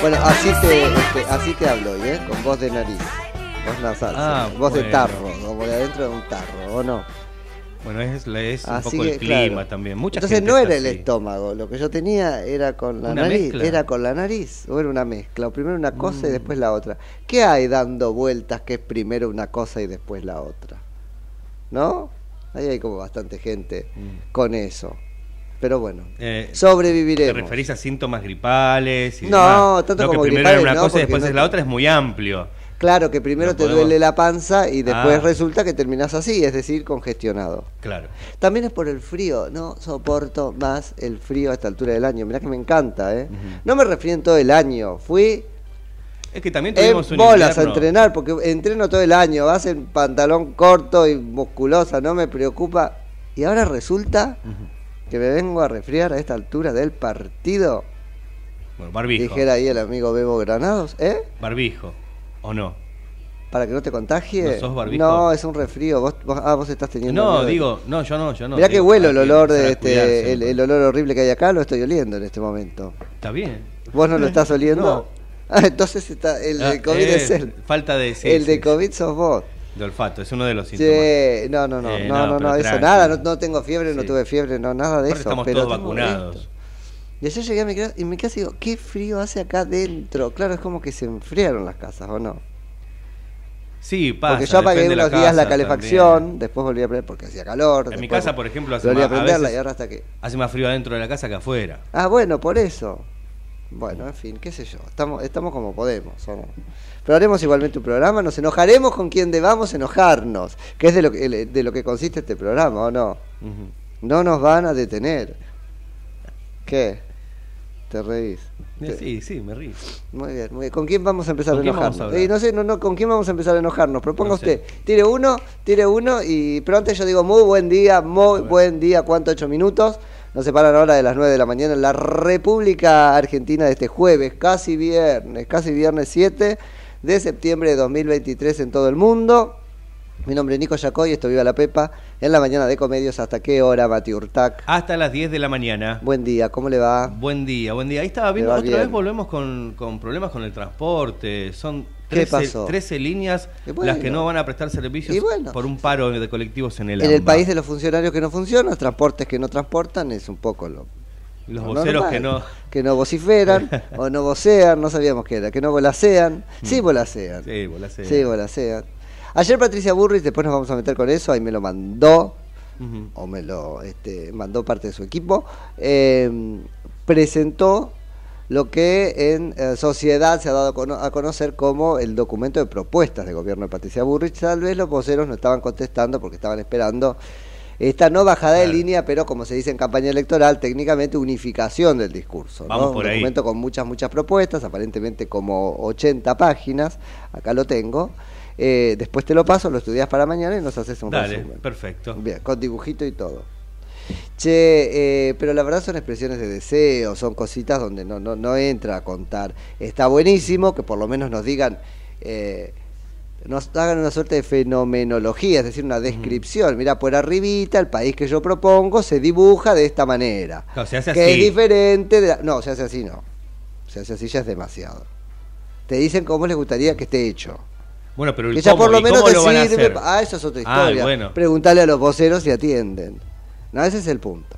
Bueno, así te, este, así te hablo hoy, ¿eh? Con voz de nariz. Voz nasal. Ah, voz de bueno. tarro, como de adentro de un tarro, ¿o no? Bueno, es, es un Así poco el que, clima claro. también. Mucha Entonces gente no era el así. estómago, lo que yo tenía era con la ¿Una nariz, mezcla? era con la nariz, o era una mezcla, o primero una cosa y Mm. después la otra. ¿Qué hay dando vueltas que es primero una cosa y después la otra? ¿No? Ahí hay como bastante gente con eso. Pero bueno, Mm. Eh, ¿Te sobreviviremos. referís a síntomas gripales? Y No, demás? tanto Lo que como primero gripales, una no, cosa y después no es la te- otra es muy amplio. Claro que primero te duele la panza y después Ah. resulta que terminas así, es decir, congestionado. Claro. También es por el frío, no soporto más el frío a esta altura del año. Mirá que me encanta, ¿eh? No me refiero en todo el año, fui Es que también en tuvimos un bolas a entrenar, porque entreno todo el año, vas en pantalón corto y musculosa, no me preocupa. Y ahora resulta que me vengo a resfriar a esta altura del partido. Bueno, barbijo. Dijera ahí el amigo Bebo Granados, ¿eh? Barbijo. ¿O no? Para que no te contagie. ¿No sos barbijo? No, es un resfrío. Vos, vos- ah, vos estás teniendo. No, digo, no, yo no, yo no. Mirá que huelo el olor de este, el, el olor horrible que hay acá, lo estoy oliendo en este momento. Está bien. ¿Vos no lo estás oliendo? No. Ah, entonces está, el de Ah, COVID eh, es él. Falta de sí, el de sí, COVID sos vos. De olfato, es uno de los síntomas. Sí, no, no, no, Eh, no, no, no, eso nada, no, no tengo fiebre, no tuve fiebre, no, nada de Aparte eso. estamos pero todos vacunados. esto. Y ayer llegué a mi casa y me quedé digo, qué frío hace acá adentro. Claro, es como que se enfriaron las casas, ¿o no? Sí, pasa. porque yo apagué unos días la casa calefacción, también. después volví a prender porque hacía calor. En mi casa, por ejemplo, hace a más- a prenderla veces- y ahora hasta que... Hace más frío adentro de la casa que afuera. Ah, bueno, por eso. Bueno, en fin, qué sé yo. Estamos, estamos como podemos. ¿o no? Pero haremos igualmente un programa, nos enojaremos con quien debamos enojarnos, que es de lo que, de lo que consiste este programa, ¿o no? No nos van a detener. ¿Qué? ¿Te reís? Te- Sí, sí, me río. Muy bien, muy bien. ¿Con quién vamos a empezar ¿Con a enojarnos? a? Eh, no sé, no, no, ¿con quién vamos a empezar a enojarnos? Proponga No sé. usted. Tire uno, tire uno y pronto yo digo muy buen día, muy buen día, ¿cuánto? Ocho minutos. Nos separan ahora de las nueve de la mañana en la República Argentina de este jueves, casi viernes, casi viernes 7 de septiembre de 2023 en todo el mundo. Mi nombre es Nico Yacoy, esto Viva la Pepa, en la mañana de Comedios. ¿Hasta qué hora, Mati Urtac? Hasta las 10 de la mañana. Buen día, ¿cómo le va? Buen día, buen día. Ahí estaba viendo, otra bien. vez volvemos con, con problemas con el transporte. Son ¿Qué 13, pasó? 13 líneas bueno. las que no van a prestar servicios bueno. por un paro de colectivos en el En el país de los funcionarios que no funcionan, transportes que no transportan, es un poco lo, Los lo voceros normal. que no... que no vociferan o no vocean, no sabíamos qué era, que no volasean, sí volasean, Mm. Sí, volasean. sí volasean. Ayer Patricia Burris, después nos vamos a meter con eso, ahí me lo mandó, o me lo este, mandó parte de su equipo, eh, presentó lo que en eh, sociedad se ha dado a cono- a conocer como el documento de propuestas de gobierno de Patricia Burrich. Tal vez los voceros no estaban contestando porque estaban esperando esta no bajada de línea, pero como se dice en campaña electoral, técnicamente unificación del discurso. Vamos ¿no? por Un ahí. documento con muchas, muchas propuestas, aparentemente como 80 páginas. Acá lo tengo. Eh, después te lo paso, lo estudias para mañana y nos haces un Dale, resumen. perfecto. Bien, con dibujito y todo. Che, eh, pero la verdad son expresiones de deseo, son cositas donde no, no, no entra a contar. Está buenísimo que por lo menos nos digan, eh, nos hagan una suerte de fenomenología, es decir, una descripción. Mira, por arribita, el país que yo propongo se dibuja de esta manera. No, se hace que así. es diferente de la- No, se hace así no. Se hace así ya es demasiado. Te dicen cómo les gustaría que esté hecho. Bueno, pero el Que ya cómo, por lo ¿y menos lo sirve. Ah, eso es otra Ah, historia. bueno. Preguntarle a los voceros si atienden. No, ese es el punto.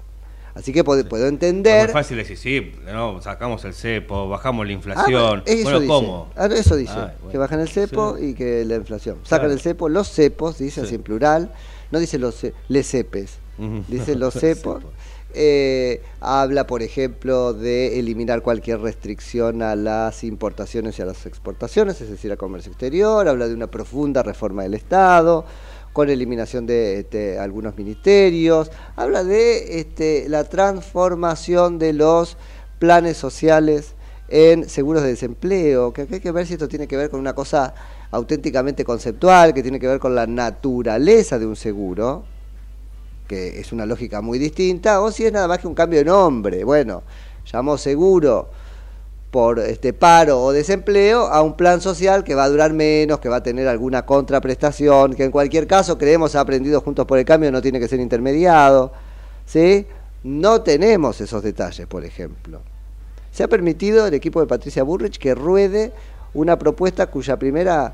Así que puedo, puedo Es entender. muy fácil decir, sí, no, sacamos el cepo, bajamos la Ah, inflación. eso bueno, dice. ¿cómo? Ah, eso dice. Bueno. Que bajan el cepo y que la inflación. Sacan Claro. el cepo, los cepos, dice así en plural. No dice los les cepes. Dice los cepos. Eh, habla, por ejemplo, de eliminar cualquier restricción a las importaciones y a las exportaciones, es decir, al comercio exterior. Habla de una profunda reforma del Estado, con eliminación de este, algunos ministerios. Habla de este, la transformación de los planes sociales en seguros de desempleo, que hay que ver si esto tiene que ver con una cosa auténticamente conceptual, que tiene que ver con la naturaleza de un seguro, que es una lógica muy distinta, o si es nada más que un cambio de nombre. Bueno, llamo seguro por este paro o desempleo a un plan social que va a durar menos, que va a tener alguna contraprestación, que en cualquier caso creemos ha aprendido juntos por el cambio no tiene que ser intermediado, ¿sí? No tenemos esos detalles, por ejemplo. Se ha permitido el equipo de Patricia Burrich que ruede una propuesta cuya primera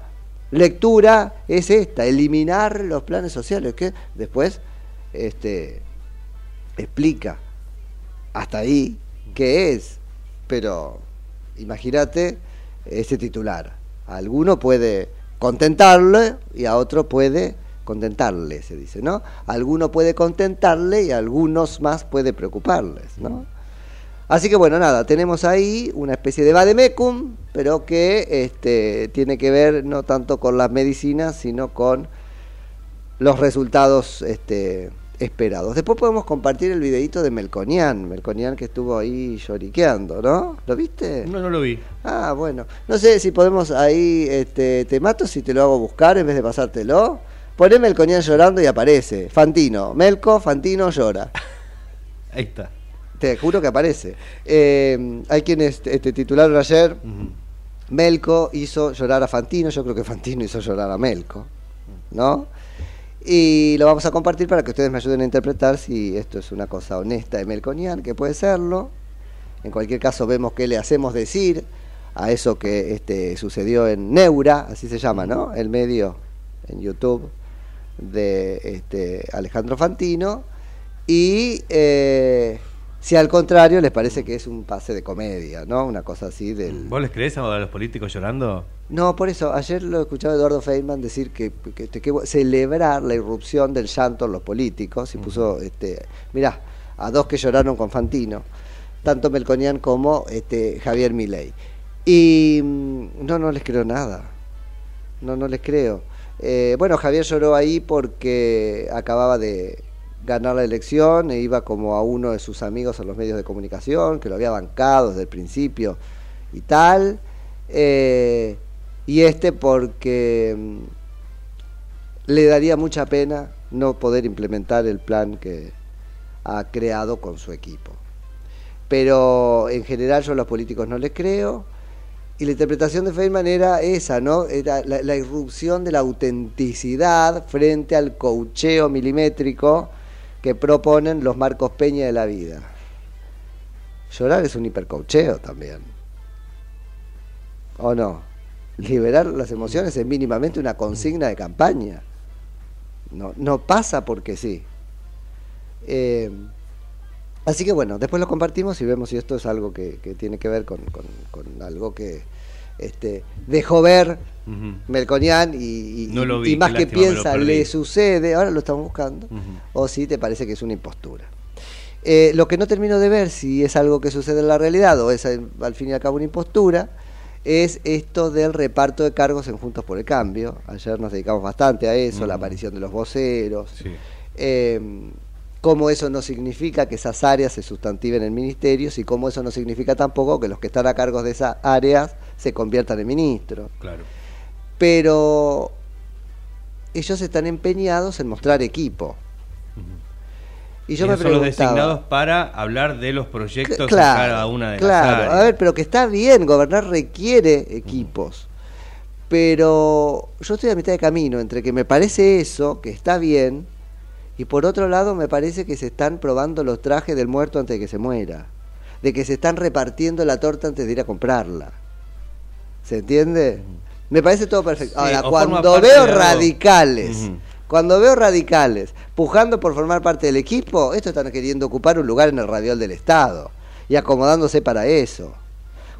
lectura es esta, eliminar los planes sociales, que después este, explica hasta ahí qué es, pero imagínate ese titular. Alguno puede contentarle y a otro puede contentarle, se dice, ¿no? Alguno puede contentarle y a algunos más puede preocuparles, ¿no? Así que bueno, nada, tenemos ahí una especie de vademecum, pero que este, tiene que ver no tanto con las medicinas, sino con los resultados este, esperados. Después podemos compartir el videito de Melconian, Melconian que estuvo ahí lloriqueando, ¿no? ¿Lo viste? No, no lo vi. Ah, bueno. No sé si podemos ahí, este, te mato si te lo hago buscar en vez de pasártelo. Poné Melconian llorando y aparece. Fantino. Melco, Fantino llora. Ahí está. Te juro que aparece. Eh, hay quienes este, titularon ayer, Melco hizo llorar a Fantino, yo creo que Fantino hizo llorar a Melco, ¿no? Y lo vamos a compartir para que ustedes me ayuden a interpretar si esto es una cosa honesta de Melconian, que puede serlo. En cualquier caso vemos qué le hacemos decir a eso que este, sucedió en Neura, así se llama, ¿no? El medio en YouTube de este, Alejandro Fantino. Y eh, si al contrario les parece que es un pase de comedia, ¿no? Una cosa así del... ¿Vos les creés a los políticos llorando? No, por eso, ayer lo escuchaba Eduardo Feynman decir que, que, que- que celebrar la irrupción del llanto en los políticos y puso, este, mirá, a dos que lloraron con Fantino, tanto Melconian como este, Javier Milei. Y mm, no, no les creo nada, no, no les creo. Eh, bueno, Javier lloró ahí porque acababa de ganar la elección e iba como a uno de sus amigos en los medios de comunicación, que lo había bancado desde el principio y tal. Eh, y este porque mm, le daría mucha pena no poder implementar el plan que ha creado con su equipo. Pero en general yo a los políticos no les creo. Y la interpretación de Feynman era esa, ¿no? Era la, irrupción de la autenticidad frente al cocheo milimétrico que proponen los Marcos Peña de la vida. Llorar es un hipercocheo también. ¿O no? Liberar las emociones es mínimamente una consigna de campaña. No, no pasa porque sí. Eh, así que bueno, después lo compartimos y vemos si esto es algo que, que tiene que ver con, con- con algo que este, dejó ver Ujú. Melconian y, y- No lo vi, y más que piensa le sucede, ahora lo estamos buscando, o si te parece que es una impostura. Eh, lo que no termino de ver si es algo que sucede en la realidad o es al fin y al cabo una impostura, es esto del reparto de cargos en Juntos por el Cambio. Ayer nos dedicamos bastante a eso, la aparición de los voceros. Eh, cómo eso no significa que esas áreas se sustantiven en ministerios y cómo eso no significa tampoco que los que están a cargo de esas áreas se conviertan en ministros. Claro. Pero ellos están empeñados en mostrar equipo. Y yo me son los preguntaba, designados para hablar de los proyectos en claro, cada una de claro. las áreas. A ver, pero que está bien, gobernar requiere equipos. Pero yo estoy a mitad de camino entre que me parece eso, que está bien, y por otro lado me parece que se están probando los trajes del muerto antes de que se muera. De que se están repartiendo la torta antes de ir a comprarla. ¿Se entiende? Me parece todo perfecto. Ahora, cuando veo radicales. Cuando veo radicales pujando por formar parte del equipo, estos están queriendo ocupar un lugar en el radial del Estado y acomodándose para eso.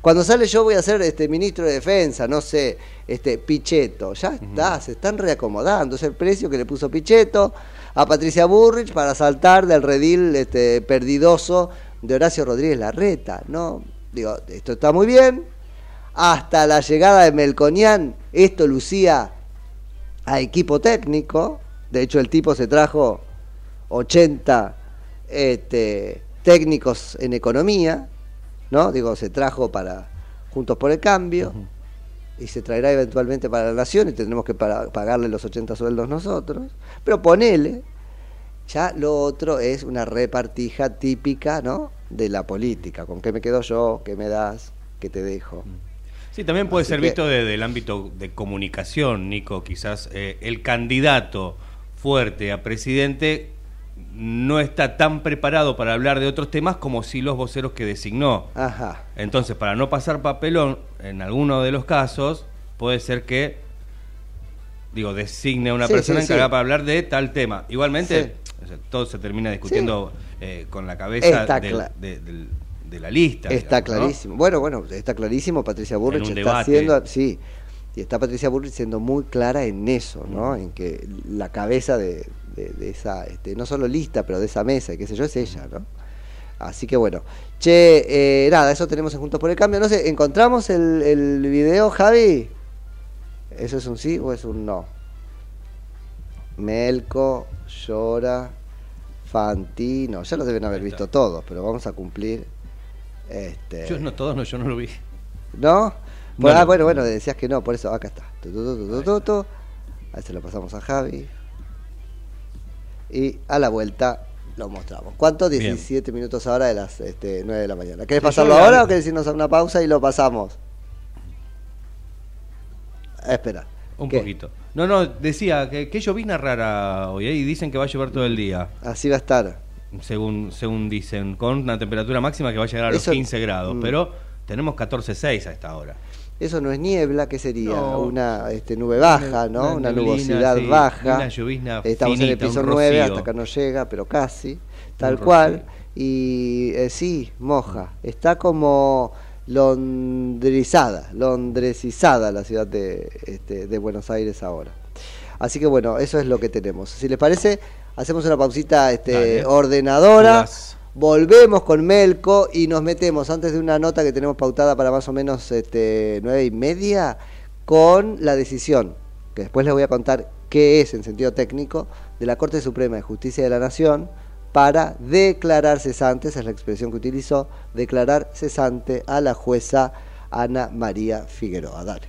Cuando sale yo voy a ser este ministro de defensa, no sé, este Pichetto, ya está, se están reacomodando, es el precio que le puso Pichetto a Patricia Burrich para saltar del redil este perdidoso de Horacio Rodríguez Larreta, ¿no? Digo, esto está muy bien. Hasta la llegada de Melconian, esto lucía a equipo técnico. De hecho, el tipo se trajo 80 este, técnicos en economía, ¿no? Digo, se trajo para Juntos por el Cambio y se traerá eventualmente para la Nación y tendremos que pagarle los 80 sueldos nosotros. Pero ponele, ya lo otro es una repartija típica, ¿no? De la política. ¿Con qué me quedo yo? ¿Qué me das? ¿Qué te dejo? Sí, también puede Así ser que- visto desde el ámbito de comunicación, Nico. Quizás eh, el candidato fuerte a presidente no está tan preparado para hablar de otros temas como si los voceros que designó. Ajá. Entonces, para no pasar papelón, en alguno de los casos, puede ser que, digo, designe a una Sí, persona sí, sí. encargada para hablar de tal tema. Igualmente, todo se termina discutiendo eh, con la cabeza del- de, del- de la lista. Está digamos, ¿no? clarísimo. Bueno, bueno, está clarísimo. Patricia Burrich está debate. haciendo, sí, y está Patricia Burrich siendo muy clara en eso, ¿no? En que la cabeza de, de- de esa, este, no solo lista, pero de esa mesa, y qué sé yo, es ella, ¿no? Así que bueno. Che, eh, nada, eso tenemos en Juntos por el Cambio. No sé, ¿encontramos el, el video, Javi? ¿Eso es un sí o es un no? Melco, llora, Fantino, ya lo deben haber visto todos, pero vamos a cumplir. Este, Yo no, todos no, yo no lo vi. ¿No? No, Bueno, ah, no. bueno, bueno, decías que no, por eso acá está. Tu, tu. Ahí se lo pasamos a Javi. Y a la vuelta lo mostramos. ¿Cuánto? Bien. 17 minutos ahora de las este, 9 de la mañana. ¿Querés pasarlo ahora o querés irnos a una pausa y lo pasamos? Espera. Un ¿Qué? poquito. No, no, decía que, que llovizna rara hoy ¿eh? y dicen que va a llover todo el día, Así va a estar. Según según dicen, con una temperatura máxima que va a llegar a los Eso- 15 grados, mm. pero tenemos 14.6 a esta hora. Eso no es niebla, ¿qué sería? No. Una este, nube baja, ¿no? Una Una, neblina, nubosidad sí, baja. una llovizna Estamos en el finita, piso un 9, rocío. hasta acá no llega, pero casi. Tal rocío. cual. Y eh, sí, moja. Está como londrizada, londresizada la ciudad de, este, de Buenos Aires ahora. Así que bueno, eso es lo que tenemos. Si les parece, hacemos una pausita este, Dale. ordenadora. Las- Volvemos con Melco y nos metemos antes de una nota que tenemos pautada para más o menos este, nueve y media con la decisión, que después les voy a contar qué es en sentido técnico, de la Corte Suprema de Justicia de la Nación para declarar cesante, esa es la expresión que utilizó, declarar cesante a la jueza Ana María Figueroa. Dale.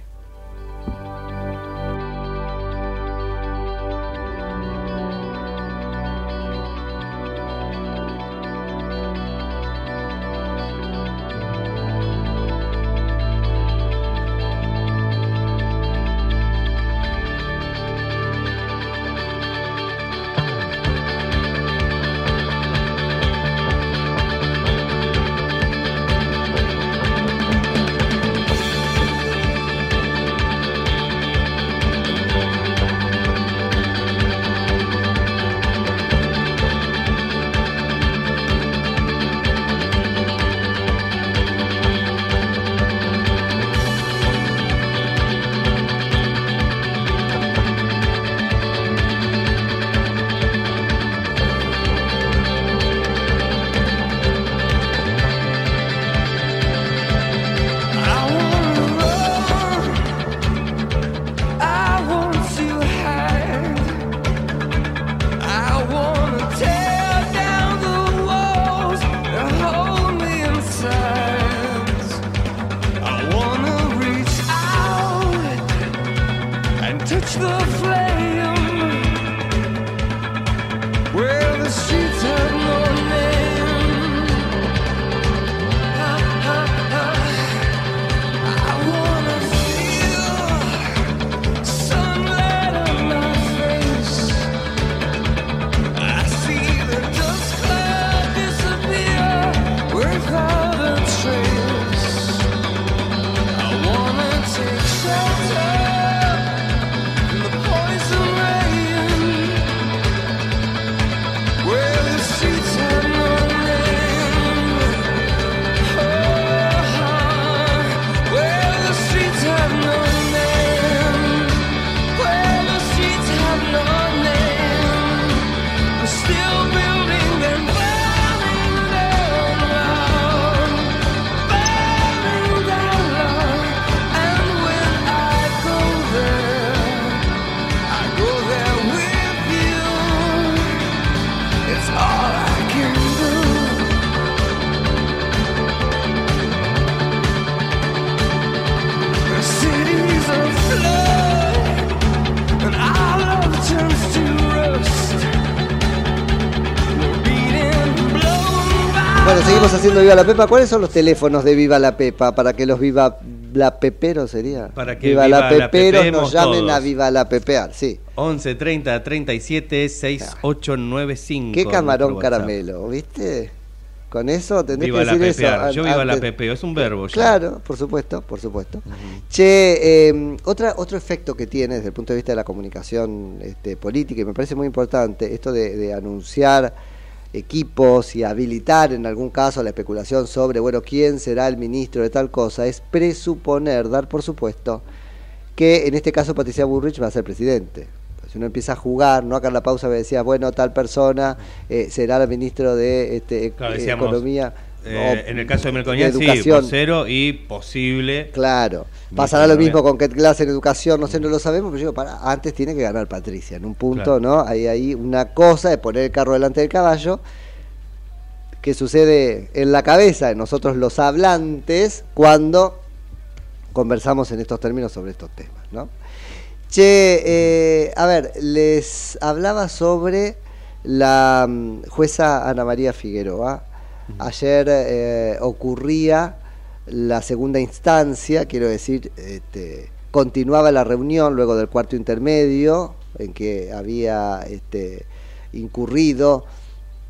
Viva la Pepa. ¿Cuáles son los teléfonos de Viva la Pepa para que los Viva la Peperos sería? Para que Viva, Viva la Pepemos nos llamen todos. a Viva la Pepear, sí. 11 30 37 6895. Qué camarón caramelo, ¿viste? Con eso tendrés Viva que decir eso. pepear. an- Yo viva la antes- pepeo, es un verbo ya. Claro, por supuesto, por supuesto. Che, eh, otra, otro efecto que tiene desde el punto de vista de la comunicación este, política, y me parece muy importante, esto de, de anunciar equipos y habilitar en algún caso la especulación sobre, bueno, quién será el ministro de tal cosa, es presuponer, dar por supuesto, que en este caso Patricia Burrich va a ser presidente. Si uno empieza a jugar, no acá en la pausa me decía, bueno, tal persona eh, será el ministro de este, Claro, eh, decíamos, Economía. Eh, en el caso de Melconian, sí, vocero y posible. Claro, pasará lo mismo con Ket Glass en educación, no sé, no lo sabemos, pero yo digo, para, antes tiene que ganar Patricia, en un punto, Claro. ¿no? Hay ahí una cosa de poner el carro delante del caballo que sucede en la cabeza de nosotros los hablantes cuando conversamos en estos términos sobre estos temas, ¿no? Che, eh, a ver, les hablaba sobre la mm, jueza Ana María Figueroa. Ayer eh, ocurría la segunda instancia, quiero decir, este, continuaba la reunión luego del cuarto intermedio, en que había este, incurrido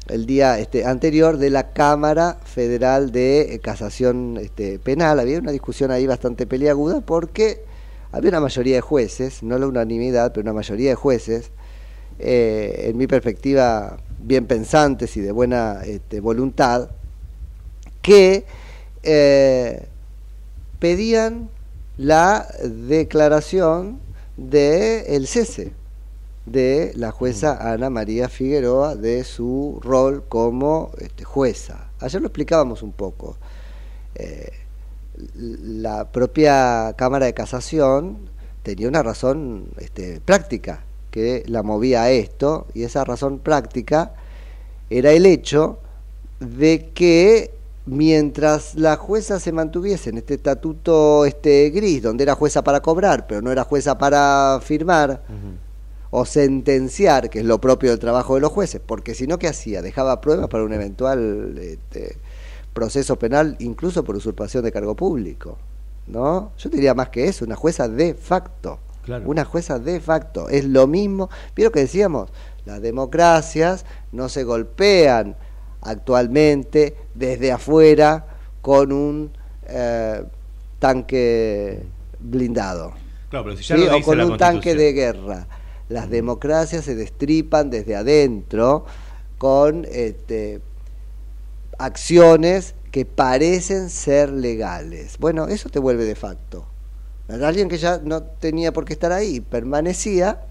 el día este, anterior de la Cámara Federal de eh, Casación este, Penal. Había una discusión ahí bastante peliaguda porque había una mayoría de jueces, no la unanimidad, pero una mayoría de jueces, eh, en mi perspectiva, bien pensantes y de buena este, voluntad, que eh, pedían la declaración del el cese de la jueza Ana María Figueroa de su rol como este, jueza. Ayer lo explicábamos un poco. Eh, la propia Cámara de Casación tenía una razón este, práctica que la movía a esto, y esa razón práctica era el hecho de que mientras la jueza se mantuviese en este estatuto este gris, donde era jueza para cobrar, pero no era jueza para firmar, o sentenciar, que es lo propio del trabajo de los jueces, porque si no, ¿qué hacía? Dejaba pruebas para un eventual este, proceso penal, incluso por usurpación de cargo público. ¿No? Yo diría más que eso, una jueza de facto. Claro. Una jueza de facto. Es lo mismo. ¿Vieron que decíamos? Las democracias no se golpean actualmente desde afuera con un eh, tanque blindado. Claro, pero si ya ¿sí? lo o con un tanque de guerra. Las democracias se destripan desde adentro con este, acciones que parecen ser legales. Bueno, eso te vuelve de facto. Alguien que ya no tenía por qué estar ahí, permanecía,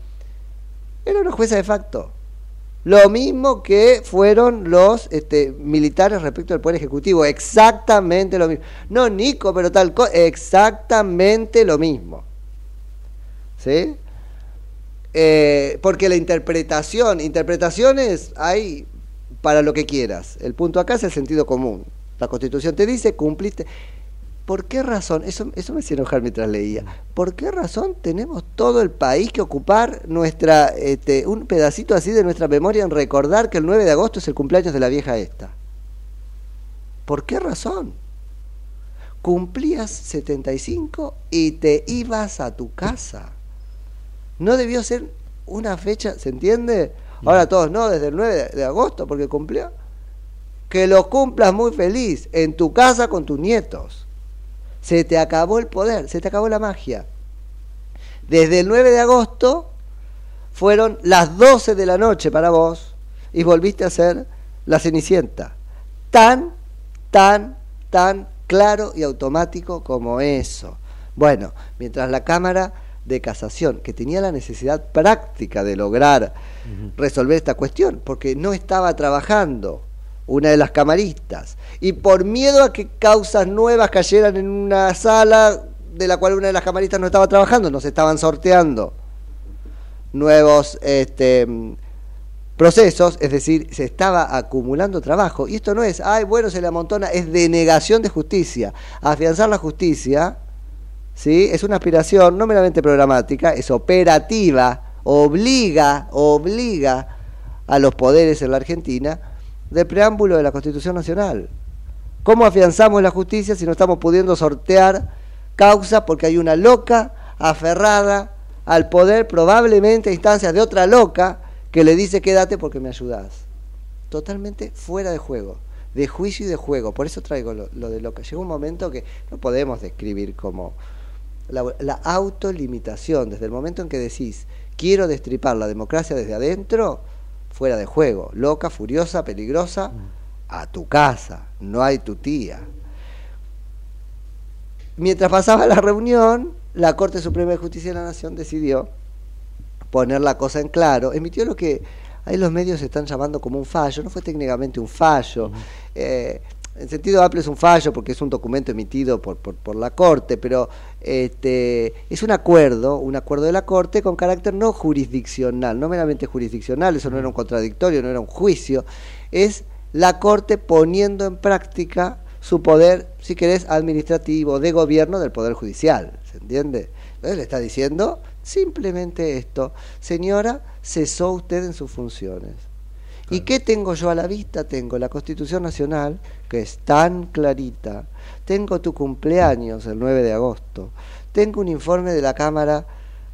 era una jueza de facto. Lo mismo que fueron los este, militares respecto al Poder Ejecutivo, exactamente lo mismo. No, Nico, pero tal cosa, exactamente lo mismo. ¿Sí? Eh, porque la interpretación, interpretaciones hay para lo que quieras. El punto acá es el sentido común. La Constitución te dice, cumpliste. ¿Por qué razón? Eso, eso me hacía enojar mientras leía. ¿Por qué razón tenemos todo el país que ocupar nuestra, este, un pedacito así de nuestra memoria en recordar que el 9 de agosto es el cumpleaños de la vieja esta? ¿Por qué razón? Cumplías 75 y te ibas a tu casa. No debió ser una fecha, ¿se entiende? Ahora todos no, desde el 9 de, agosto, porque cumplió. Que lo cumplas muy feliz, en tu casa con tus nietos. Se te acabó el poder, se te acabó la magia. Desde el 9 de agosto fueron las 12 de la noche para vos y volviste a ser la Cenicienta. Tan, tan, tan claro y automático como eso. Bueno, mientras la Cámara de Casación, que tenía la necesidad práctica de lograr resolver esta cuestión, porque no estaba trabajando una de las camaristas, y por miedo a que causas nuevas cayeran en una sala de la cual una de las camaristas no estaba trabajando, nos estaban sorteando nuevos este, procesos, es decir, se estaba acumulando trabajo. Y esto no es, ay, bueno, se le amontona, es denegación de justicia. Afianzar la justicia, ¿sí? Es una aspiración no meramente programática, es operativa, obliga, obliga a los poderes en la Argentina del preámbulo de la Constitución Nacional. ¿Cómo afianzamos la justicia si no estamos pudiendo sortear causa porque hay una loca aferrada al poder, probablemente a instancias de otra loca que le dice quédate porque me ayudas? Totalmente fuera de juego, de juicio y de juego. Por eso traigo lo, lo de loca. Llega un momento que no podemos describir como la autolimitación, desde el momento en que decís quiero destripar la democracia desde adentro, fuera de juego, loca, furiosa, peligrosa, a tu casa, no hay tu tía. Mientras pasaba la reunión, la Corte Suprema de Justicia de la Nación decidió poner la cosa en claro, emitió lo que ahí los medios están llamando como un fallo, no fue técnicamente un fallo, eh, en sentido amplio es un fallo porque es un documento emitido por, por, por la Corte, pero este, es un acuerdo, un acuerdo de la Corte con carácter no jurisdiccional, no meramente jurisdiccional, eso no era un contradictorio, no era un juicio, es la Corte poniendo en práctica su poder, si querés, administrativo, de gobierno del Poder Judicial, ¿se entiende? Entonces le está diciendo simplemente esto, señora, cesó usted en sus funciones. ¿Y qué tengo yo a la vista? Tengo la Constitución Nacional, que es tan clarita, tengo tu cumpleaños el 9 de agosto, tengo un informe de la Cámara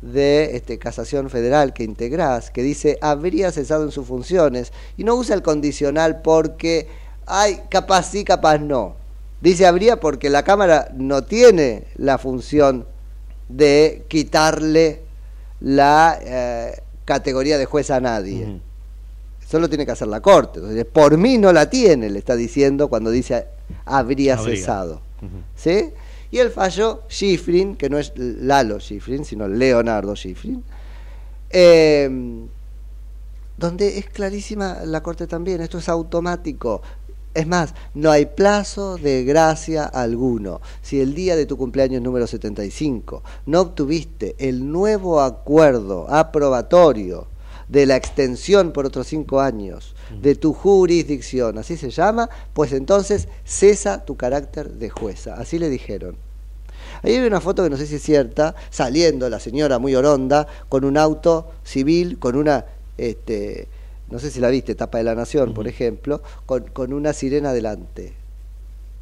de este, Casación Federal que integrás, que dice habría cesado en sus funciones, y no usa el condicional porque, ay, capaz sí, capaz no. Dice habría porque la Cámara no tiene la función de quitarle la eh, categoría de juez a nadie. Solo tiene que hacer la Corte. Entonces, por mí no la tiene, le está diciendo cuando dice habría, Habría. cesado. ¿Sí? Y el fallo Schifrin, que no es Lalo Schifrin, sino Leonardo Schifrin, eh, donde es clarísima la Corte también, esto es automático. Es más, no hay plazo de gracia alguno. Si el día de tu cumpleaños número 75 no obtuviste el nuevo acuerdo aprobatorio de la extensión por otros cinco años de tu jurisdicción, así se llama, pues entonces cesa tu carácter de jueza. Así le dijeron. Ahí hay una foto que no sé si es cierta, saliendo la señora muy oronda con un auto civil, con una, este, no sé si la viste, tapa de la Nación, por ejemplo, con, con una sirena delante.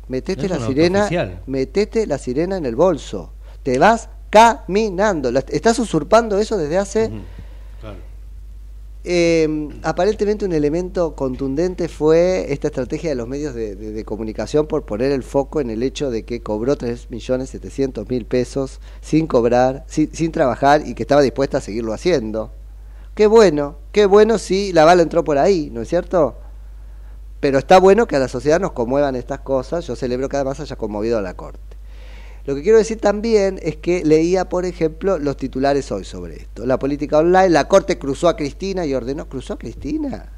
Metete la sirena, oficial. metete la sirena en el bolso. Te vas caminando. La- Estás usurpando eso desde hace eh, aparentemente un elemento contundente fue esta estrategia de los medios de, comunicación por poner el foco en el hecho de que cobró 3.700.000 pesos sin cobrar, sin, sin trabajar y que estaba dispuesta a seguirlo haciendo. Qué bueno, qué bueno si la bala entró por ahí, ¿no es cierto? Pero está bueno que a la sociedad nos conmuevan estas cosas. Yo celebro que además haya conmovido a la Corte. Lo que quiero decir también es que leía, por ejemplo, los titulares hoy sobre esto. La política online, la Corte cruzó a Cristina y ordenó, ¿cruzó a Cristina?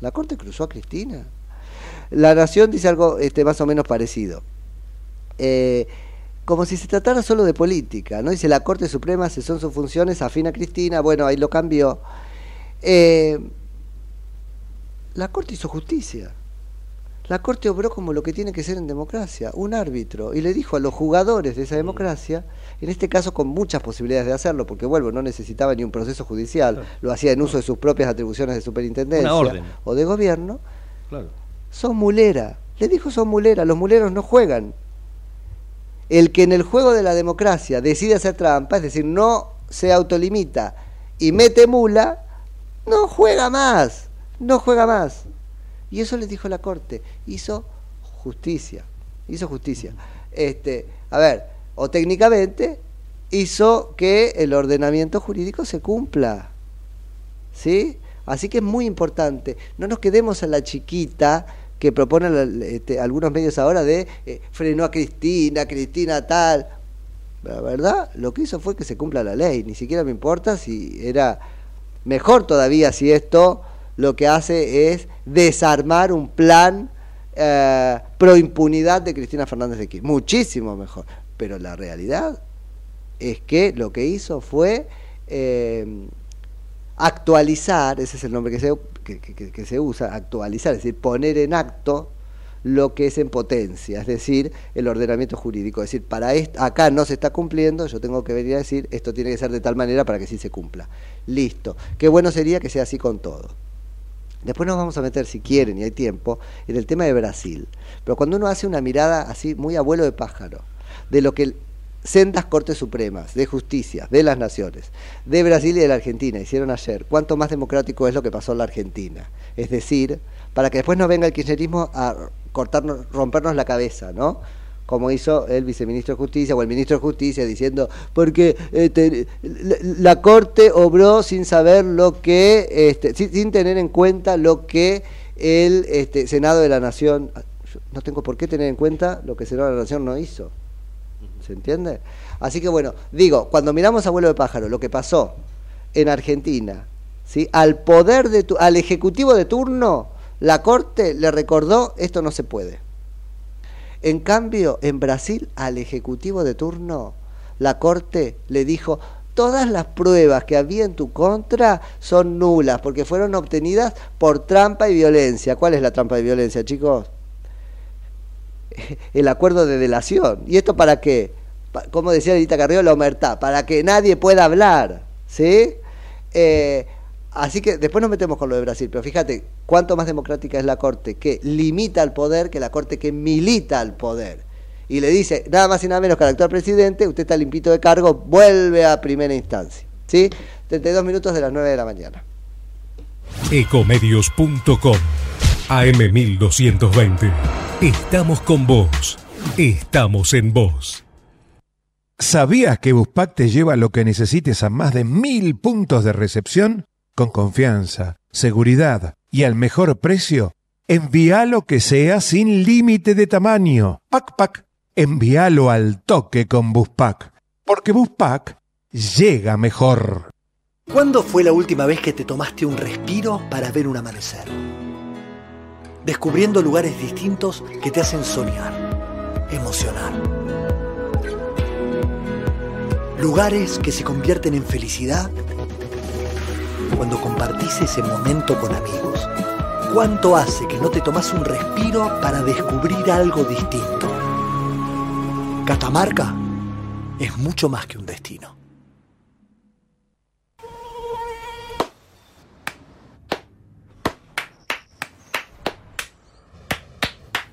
La Corte cruzó a Cristina. La Nación dice algo este, más o menos parecido. Eh, como si se tratara solo de política, ¿no? Dice la Corte Suprema cesó en sus funciones, afina a Cristina, bueno, ahí lo cambió. Eh, la Corte hizo justicia. La Corte obró como lo que tiene que ser en democracia, un árbitro, y le dijo a los jugadores de esa democracia, en este caso con muchas posibilidades de hacerlo, porque vuelvo, no necesitaba ni un proceso judicial, lo hacía en uso de sus propias atribuciones de superintendencia o de gobierno, Claro. son mulera. Le dijo son mulera, los muleros no juegan. El que en el juego de la democracia decide hacer trampa, es decir, no se autolimita y mete mula, no juega más, no juega más. Y eso les dijo la Corte, hizo justicia, hizo justicia. Este, a ver, o técnicamente hizo que el ordenamiento jurídico se cumpla. ¿Sí? Así que es muy importante. No nos quedemos en la chiquita que proponen este, algunos medios ahora de eh, frenó a Cristina, Cristina tal. La verdad, lo que hizo fue que se cumpla la ley. Ni siquiera me importa si era mejor todavía si esto lo que hace es desarmar un plan eh, pro impunidad de Cristina Fernández de Kirchner. Muchísimo mejor. Pero la realidad es que lo que hizo fue eh, actualizar, ese es el nombre que se, que, se usa, actualizar, es decir, poner en acto lo que es en potencia, es decir, el ordenamiento jurídico. Es decir, para acá no se está cumpliendo, yo tengo que venir a decir, esto tiene que ser de tal manera para que sí se cumpla. Listo. Qué bueno sería que sea así con todo. Después nos vamos a meter, si quieren y hay tiempo, en el tema de Brasil. Pero cuando uno hace una mirada así, muy abuelo de pájaro, de lo que sendas Cortes Supremas, de Justicia, de las Naciones, de Brasil y de la Argentina hicieron ayer, cuánto más democrático es lo que pasó en la Argentina. Es decir, para que después no venga el kirchnerismo a cortarnos, rompernos la cabeza, ¿no? Como hizo el viceministro de Justicia o el ministro de Justicia diciendo, porque este, la, la Corte obró sin saber lo que, este, sin, sin tener en cuenta lo que el este, Senado de la Nación, yo no tengo por qué tener en cuenta lo que el Senado de la Nación no hizo. ¿Se entiende? Así que bueno, digo, cuando miramos a vuelo de pájaro, lo que pasó en Argentina, ¿sí? al poder de tu, al ejecutivo de turno, la Corte le recordó esto no se puede. En cambio, en Brasil, al ejecutivo de turno, la Corte le dijo, todas las pruebas que había en tu contra son nulas, porque fueron obtenidas por trampa y violencia. ¿Cuál es la trampa y violencia, chicos? El acuerdo de delación. ¿Y esto para qué? Como decía Edita Carrillo, la omertá, para que nadie pueda hablar. ¿Sí? Eh, Así que después nos metemos con lo de Brasil, pero fíjate cuánto más democrática es la Corte que limita al poder que la Corte que milita al poder. Y le dice, nada más y nada menos que al actual presidente, usted está limpito de cargo, vuelve a primera instancia. ¿Sí? 32 minutos de las 9 de la mañana. Ecomedios.com AM1220. Estamos con vos. Estamos en vos. ¿Sabías que Buspack te lleva lo que necesites a más de mil puntos de recepción? Con confianza, seguridad y al mejor precio. Envíalo que sea sin límite de tamaño. Pac Pac. Envíalo al toque con Buspack. Porque Buspack llega mejor. ¿Cuándo fue la última vez que te tomaste un respiro para ver un amanecer? Descubriendo lugares distintos que te hacen soñar, emocionar. Lugares que se convierten en felicidad cuando compartís ese momento con amigos. ¿Cuánto hace que no te tomas un respiro para descubrir algo distinto? Catamarca es mucho más que un destino.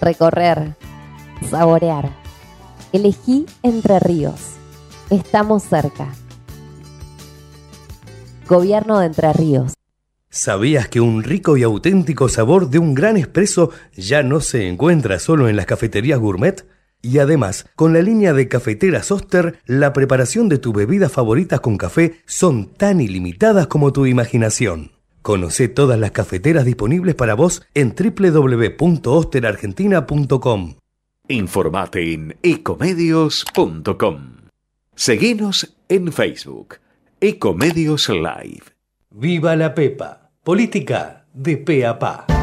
recorrer, saborear. Elegí Entre Ríos. Estamos cerca. Gobierno de Entre Ríos. ¿Sabías que un rico y auténtico sabor de un gran espresso ya no se encuentra solo en las cafeterías gourmet? Y además, con la línea de cafeteras Oster, la preparación de tus bebidas favoritas con café son tan ilimitadas como tu imaginación. Conoce todas las cafeteras disponibles para vos en www.osterargentina.com. Informate en ecomedios.com. Seguinos en Facebook, Ecomedios Live. Viva la Pepa. Política de pe a pa.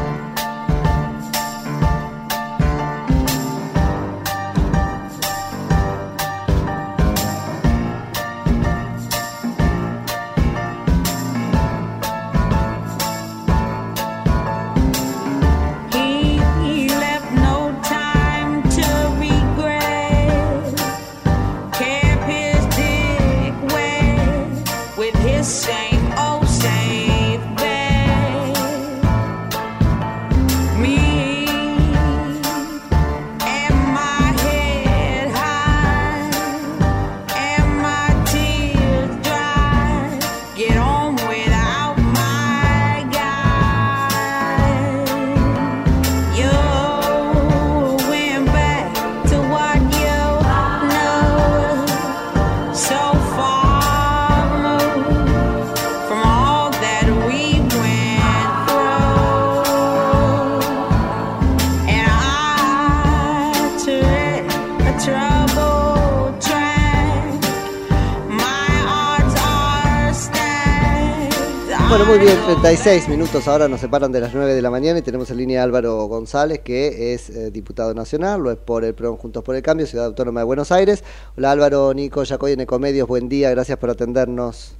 36 minutos ahora nos separan de las 9 de la mañana y tenemos en línea a Álvaro González, que es eh, diputado nacional, lo es por el PRO Juntos por el Cambio, Ciudad Autónoma de Buenos Aires. Hola Álvaro, Nico, Yacoy en Ecomedios, buen día, gracias por atendernos.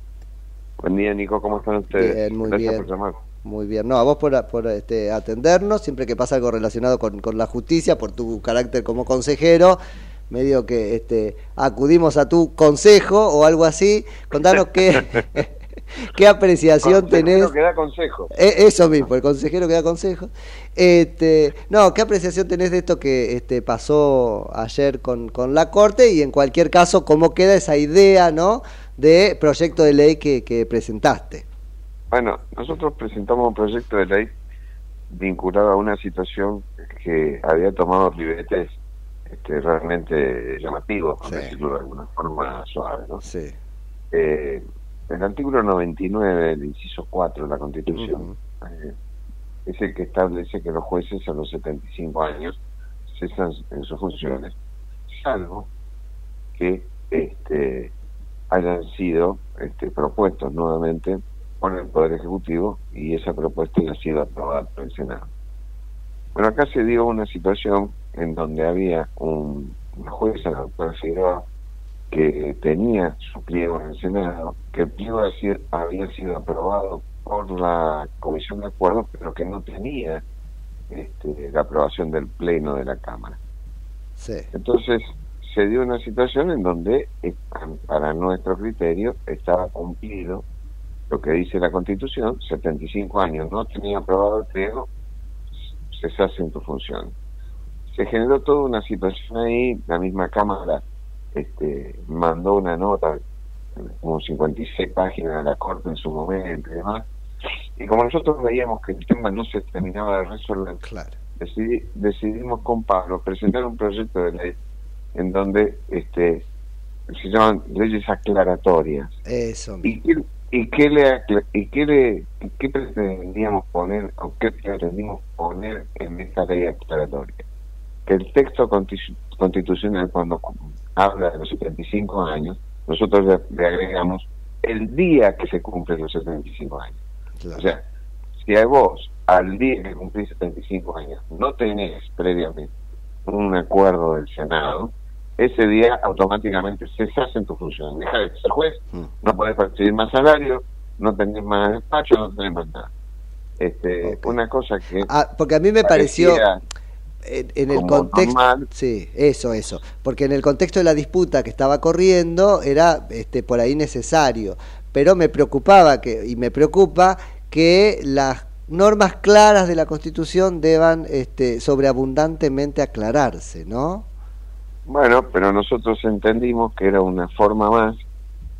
Buen día, Nico, ¿cómo están ustedes? Bien, muy Gracias bien. por llamar. Muy bien, no, a vos por, por, este, atendernos, siempre que pasa algo relacionado con, con la justicia, por tu carácter como consejero, medio que este, acudimos a tu consejo o algo así. Contanos qué, qué apreciación Consejero tenés. que da consejo. Eh, Eso mismo, el consejero que da consejos. Este, no, ¿qué apreciación tenés de esto que este, pasó ayer con, con la Corte y en cualquier caso, cómo queda esa idea, ¿no? De proyecto de ley que, que presentaste. Bueno, nosotros presentamos un proyecto de ley vinculado a una situación que había tomado ribetes este, realmente llamativos, por decirlo de alguna forma suave, ¿no? Sí. Eh, el artículo 99, el inciso 4 de la Constitución, eh, es el que establece que los jueces a los 75 años cesan en sus funciones, salvo que este, hayan sido este, propuestos nuevamente por el Poder Ejecutivo y esa propuesta haya sido aprobada por el Senado. Bueno, acá se dio una situación en donde había un, una jueza, la doctora Figueroa, que tenía su pliego en el Senado, que el pliego había sido, aprobado por la Comisión de Acuerdos, pero que no tenía este, la aprobación del Pleno de la Cámara. Sí. Entonces se dio una situación en donde, eh, para nuestro criterio, estaba cumplido lo que dice la Constitución, 75 años, no tenía aprobado el pliego, cesase en tu función. Se generó toda una situación ahí, la misma Cámara este, mandó una nota, como 56 páginas a la Corte en su momento y demás, y como nosotros veíamos que el tema no se terminaba de resolver, decidí- decidimos con Pablo presentar un proyecto de ley en donde este se llaman leyes aclaratorias. Eso. ¿Y qué, y qué le y qué le y qué pretendíamos poner o qué pretendimos poner en esta ley aclaratoria? Que el texto constitu- constitucional cuando cu- habla de los 75 años, nosotros le, le agregamos el día que se cumplen los 75 años. O sea, si a vos al día que cumplís 75 años no tenés previamente un acuerdo del Senado, ese día automáticamente cesás en tu función. Deja de ser juez, no podés percibir más salario, no tenés más despacho, no tenés más nada. Este, Una cosa que... Ah, porque a mí me pareció en, en el contexto normal. sí eso eso. Porque en el contexto de la disputa que estaba corriendo era este por ahí necesario. Pero me preocupaba que y me preocupa que las normas claras de la Constitución deban este sobreabundantemente aclararse no Bueno, pero nosotros entendimos que era una forma más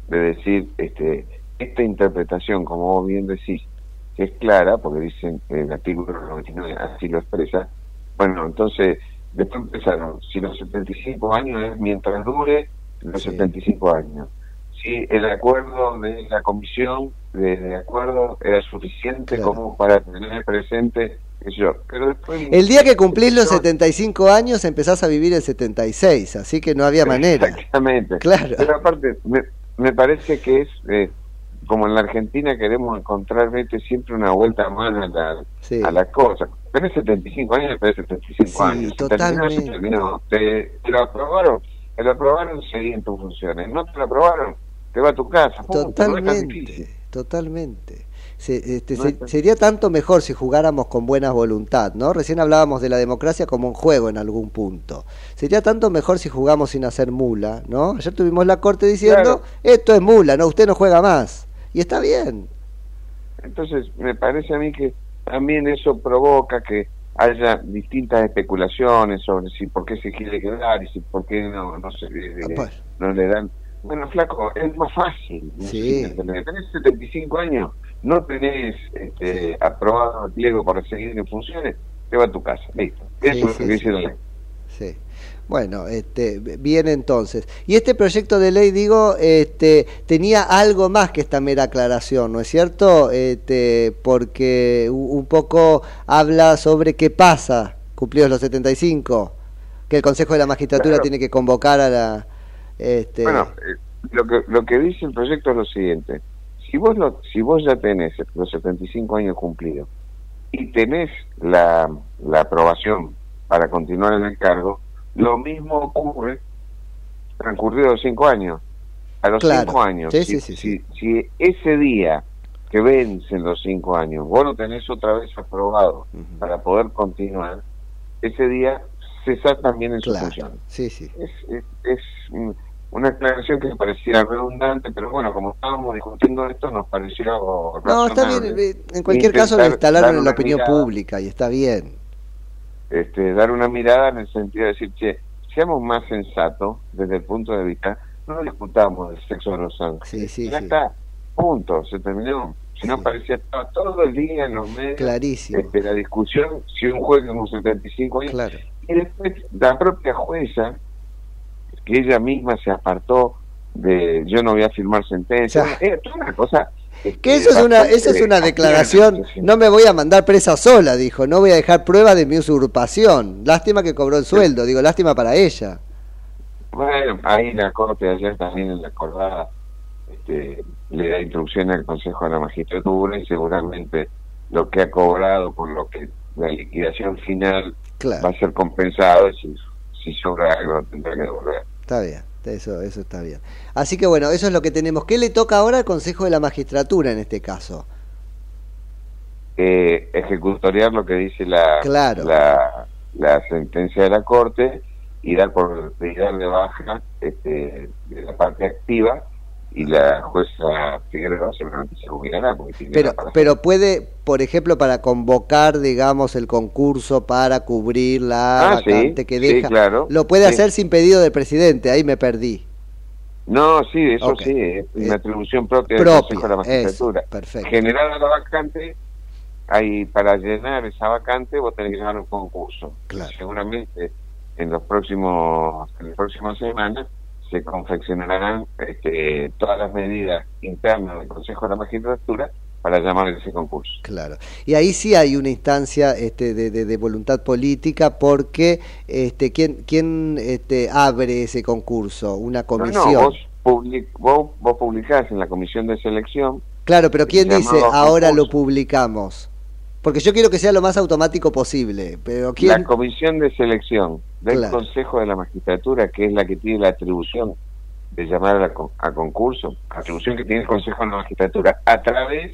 de decir, este, esta interpretación, como vos bien decís, que es clara, porque dicen el artículo 99 así lo expresa, bueno, entonces, después empezaron, si los 75 años es mientras dure los 75 años, si el acuerdo de la comisión de, de acuerdo era suficiente como para tener presente yo. Pero después El día que cumplís los 75 años empezás a vivir el 76, así que no había manera. Exactamente. Claro. Pero aparte, me, me parece que es, eh, como en la Argentina queremos encontrar vete, siempre una vuelta más a la, a la cosa. Tenés 75 años, tenés 75 Sí, años. Totalmente. terminó. Te, te lo aprobaron, te lo aprobaron, seguí en tus funciones. No te lo aprobaron, te va a tu casa. No. Totalmente, totalmente. Se- este, se- sería tanto mejor si jugáramos con buena voluntad, ¿no? Recién hablábamos de la democracia como un juego en algún punto. Sería tanto mejor si jugamos sin hacer mula, ¿no? Ayer tuvimos la corte diciendo, esto es mula, no, usted no juega más. Y está bien. Entonces, me parece a mí que también eso provoca que haya distintas especulaciones sobre si por qué se quiere quedar y si por qué no, no se le- no le dan. Bueno, flaco, es más fácil. Sí. Tenés 75 años, no tenés este, aprobado el pliego para seguir en funciones, te va a tu casa. Listo. Eso Sí, es lo sí, que sí, la sí. Bueno, este, bien entonces. Y este proyecto de ley, digo, este, tenía algo más que esta mera aclaración, ¿no es cierto? Este, porque un poco habla sobre qué pasa, cumplidos los 75, que el Consejo de la Magistratura Claro. tiene que convocar a la... Este, Bueno, eh, lo que lo que dice el proyecto es lo siguiente: si vos lo, si vos ya tenés los 75 años cumplidos y tenés la, la aprobación para continuar en el cargo, lo mismo ocurre transcurridos cinco años. A los Claro. cinco años, Sí, si, sí, sí, si, si ese día que vencen los cinco años, vos lo tenés otra vez aprobado para poder continuar, ese día cesás también en su función sí, sí. es, es, es, una aclaración que pareciera redundante, pero bueno, como estábamos discutiendo esto, nos pareció No, está bien. eh, En cualquier caso lo instalaron en la opinión mirada, pública y está bien. Este, dar una mirada en el sentido de decir, che, seamos más sensatos desde el punto de vista, no discutamos del sexo de los. Sí, sí, ya sí. está, punto, se terminó. Si no parecía, estaba todo el día en los medios Clarísimo. este, la discusión si un juez con 75 años Claro. y después la propia jueza que ella misma se apartó de yo no voy a firmar sentencia es toda una cosa Que eso es una, eso es una declaración, no me voy a mandar presa sola, dijo, no voy a dejar prueba de mi usurpación. Lástima que cobró el sueldo, digo, lástima para ella. bueno ahí la corte ayer también en la acordada este, le da instrucción al consejo de la magistratura y seguramente lo que ha cobrado por lo que la liquidación final Claro. va a ser compensado y si, si sobra algo tendrá que devolver Está bien, eso, eso está bien. Así que bueno, eso es lo que tenemos. ¿Qué le toca ahora al Consejo de la Magistratura en este caso? eh, ejecutoriar lo que dice la, Claro. la, la sentencia de la Corte y dar por y dar de baja este, de la parte activa y la jueza Figueroa seguramente se jubilará porque tiene Pero, pero puede, por ejemplo, para convocar, digamos, el concurso para cubrir la Ah, sí, vacante que sí, deja, claro, lo puede sí. hacer sin pedido del presidente, ahí me perdí. No, sí, eso sí, es una atribución propia del propia, Consejo de la Magistratura. eso, perfecto. Generada la vacante, hay para llenar esa vacante vos tenés que llevar un concurso. Seguramente en los próximos en las próximas semanas se confeccionarán este, todas las medidas internas del Consejo de la Magistratura para llamar a ese concurso. Claro. Y ahí sí hay una instancia este, de, de- de voluntad política porque este, ¿quién, quién este, abre ese concurso? Una comisión. no, vos, public- vos, vos publicás en la comisión de selección Claro, pero ¿quién dice ahora concurso. lo publicamos? Porque yo quiero que sea lo más automático posible, pero La ¿quién? comisión de selección del Claro. Consejo de la Magistratura, que es la que tiene la atribución de llamar a, la con- a concurso, atribución que tiene el Consejo de la Magistratura, a través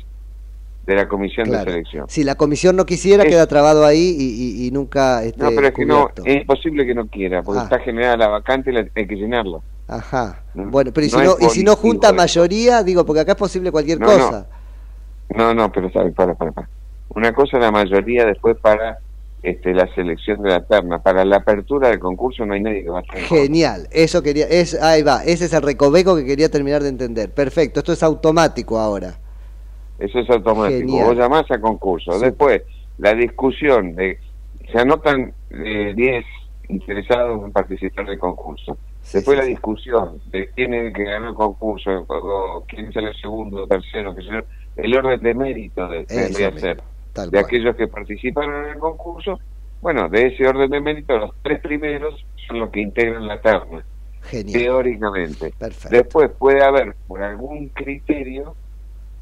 de la comisión Claro. de selección. Si la comisión no quisiera, Es- queda trabado ahí y, y- y nunca este, No, pero es que no, es imposible que no quiera, porque Ah. está generada la vacante y la, hay que llenarla. Ajá. No- Bueno, pero ¿y si no y si no junta mayoría? Digo, porque acá es posible cualquier No, cosa. No, no, pero sabe, para, para, para. Una cosa es la mayoría después para este, la selección de la terna. Para la apertura del concurso no hay nadie que va a estar. Genial, eso quería, es, ahí va, ese es el recoveco que quería terminar de entender. Perfecto, esto es automático ahora. Eso es automático. Genial. Vos llamás a concurso. Después, la discusión de. Se anotan eh, 10 interesados en participar del concurso. Después la discusión de quién es el que ganó el concurso, o- quién sale segundo, tercero, yo, el orden de mérito de, debería ser tal de cual. aquellos que participaron en el concurso. Bueno, de ese orden de mérito, los tres primeros son los que integran la terna, Genial. teóricamente. Perfecto. Después puede haber, por algún criterio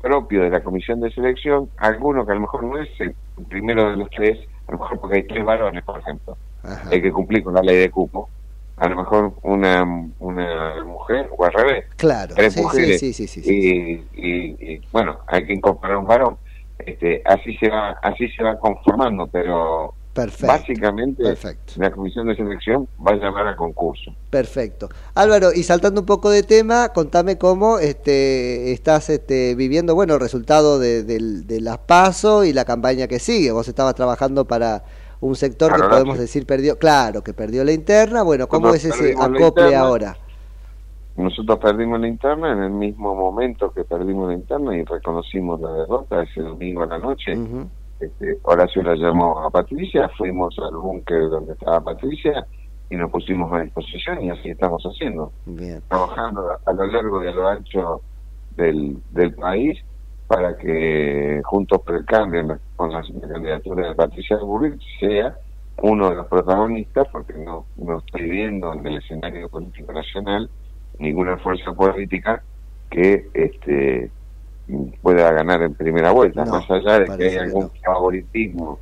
propio de la comisión de selección, alguno que a lo mejor no es el primero de los tres, a lo mejor porque hay tres varones, por ejemplo, Ajá. hay que cumplir con la ley de cupo, a lo mejor una, una mujer o al revés, Claro, tres sí, mujeres sí, sí, sí, sí, y, y- y, bueno, hay que incorporar un varón. Este, así se va así se va conformando, pero Perfecto. básicamente Perfecto. la comisión de selección va a llamar a concurso. Perfecto. Álvaro, y saltando un poco de tema, contame cómo este, estás este, viviendo, bueno, el resultado de, del- de las PASO y la campaña que sigue. Vos estabas trabajando para un sector que podemos decir perdió, claro, que perdió la interna. Bueno, ¿cómo es ese acople interna. ahora? Nosotros perdimos la interna en el mismo momento que perdimos la interna y reconocimos la derrota ese domingo a la noche. este, Horacio la llamó a Patricia, fuimos al búnker donde estaba Patricia y nos pusimos a disposición y así estamos haciendo. Bien. Trabajando a lo largo y a lo ancho del, del país para que Juntos por el Cambio, en la- con la, la candidatura de Patricia Burrich, sea uno de los protagonistas, porque no, no estoy viendo en el escenario político nacional ninguna fuerza política que este pueda ganar en primera vuelta, No, más allá de que hay que algún favoritismo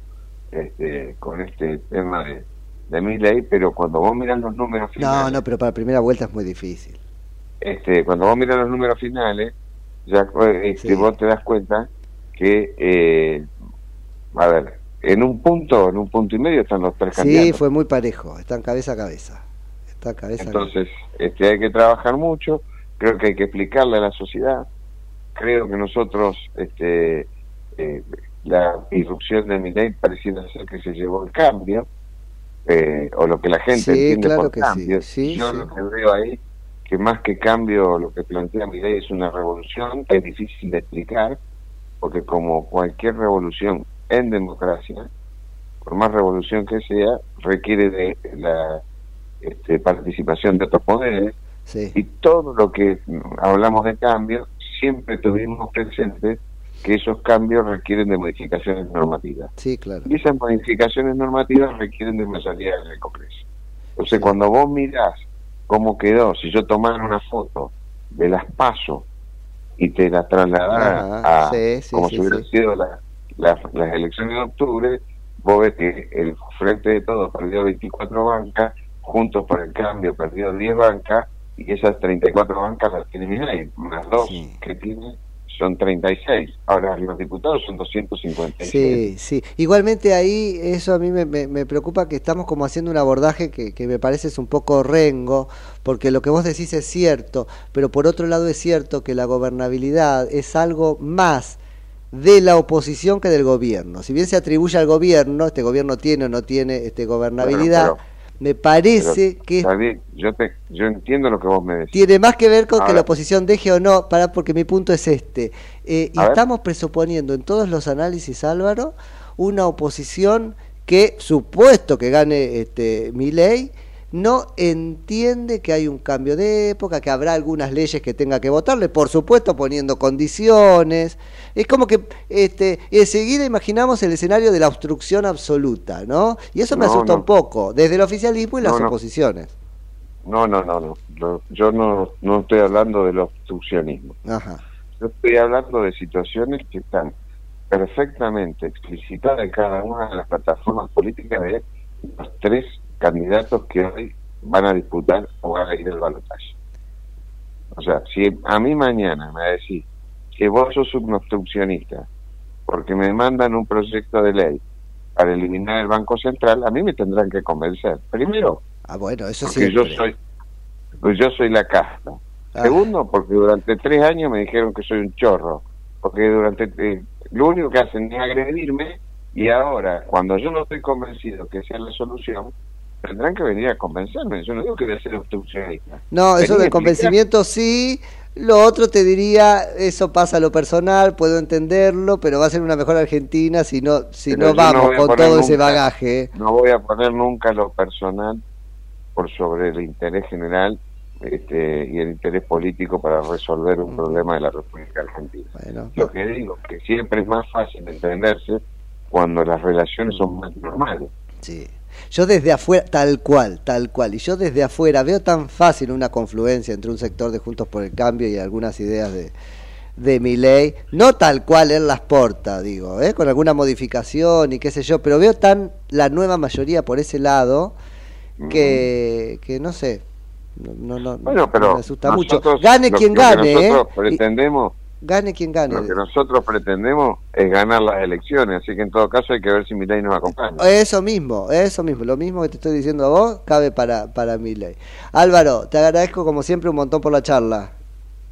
este, con este tema de, de mi ley, pero cuando vos miras los números finales, No, no, pero para primera vuelta es muy difícil. este, cuando vos miras los números finales, ya este, vos te das cuenta que, eh, a ver, en un punto, en un punto y medio están los tres Sí, candidatos. fue muy parejo, están cabeza a cabeza. Cabeza. Entonces, este, hay que trabajar mucho, creo que hay que explicarle a la sociedad, creo que nosotros, este, eh, la irrupción de mi ley pareciera ser que se llevó el cambio, eh, o lo que la gente Sí, entiende claro por que cambio. sí, sí, Yo lo que veo ahí, que más que cambio, lo que plantea mi ley es una revolución, que es difícil de explicar, porque como cualquier revolución en democracia, por más revolución que sea, requiere de la este, participación de otros poderes, Sí. y todo lo que hablamos de cambio, siempre tuvimos presente que esos cambios requieren de modificaciones normativas. Sí, claro. Y esas modificaciones normativas requieren de mayoría en el Congreso. Entonces, cuando vos mirás cómo quedó, si yo tomara una foto de las pasos y te la trasladara a sí, sí, como si hubiera sí. sido la- la- las elecciones de octubre, vos ves que el Frente de Todos perdió 24 bancas, Juntos por el Cambio perdió 10 bancas, y esas 34 bancas las tiene Milei, más dos que tiene son 36. Ahora los diputados son 256. Sí, sí. Igualmente ahí eso a mí me, me- me preocupa que estamos como haciendo un abordaje que, que me parece es un poco rengo, porque lo que vos decís es cierto, pero por otro lado es cierto que la gobernabilidad es algo más de la oposición que del gobierno. Si bien se atribuye al gobierno, este gobierno tiene o no tiene este gobernabilidad, Bueno, me parece Pero, que David, yo te yo entiendo lo que vos me decís. tiene más que ver con que la oposición deje o no, para porque mi punto es este. Eh, y ver. estamos presuponiendo en todos los análisis, Álvaro, una oposición que, supuesto que gane este mi ley, no entiende que hay un cambio de época, que habrá algunas leyes que tenga que votarle, por supuesto poniendo condiciones. Es como que este, enseguida imaginamos el escenario de la obstrucción absoluta, ¿no? Y eso me No, asusta no. un poco, desde el oficialismo y las No, oposiciones. No, no, no, no. Yo no, no estoy hablando del obstruccionismo. Ajá. Yo estoy hablando de situaciones que están perfectamente explicitadas en cada una de las plataformas políticas de los tres candidatos que hoy van a disputar o van a ir al balotaje. O sea, si a mí mañana me decís que vos sos un obstruccionista porque me mandan un proyecto de ley para eliminar el Banco Central, a mí me tendrán que convencer. Primero, Ah, bueno, eso porque yo soy pues yo soy la casta. Ah. Segundo, porque durante tres años me dijeron que soy un chorro, porque durante eh, lo único que hacen es agredirme y ahora, cuando yo no estoy convencido que sea la solución, tendrán que venir a convencerme. Yo no digo que voy a ser obstruccionista. No, eso explicar. convencimiento sí. Lo otro te diría, eso pasa a lo personal, puedo entenderlo, pero va a ser una mejor Argentina si no, si Pero no vamos con todo ese bagaje. No voy a poner nunca lo personal por sobre el interés general este, y el interés político para resolver un problema de la República Argentina. Lo que digo, que siempre es más fácil entenderse cuando las relaciones son más normales. Sí. Yo desde afuera, tal cual, tal cual, y yo desde afuera veo tan fácil una confluencia entre un sector de Juntos por el Cambio y algunas ideas de, de mi ley, no tal cual él las porta, digo, ¿eh? con alguna modificación y qué sé yo, pero veo tan la nueva mayoría por ese lado que, que no sé, no, no, no, Bueno, pero me asusta mucho. Gane quien gane, ¿eh? nosotros Y- pretendemos, Gane quien gane. lo que nosotros pretendemos es ganar las elecciones, así que en todo caso hay que ver si Milei nos acompaña. Eso mismo, eso mismo, lo mismo que te estoy diciendo a vos, cabe para, para mi ley. Álvaro, te agradezco como siempre un montón por la charla.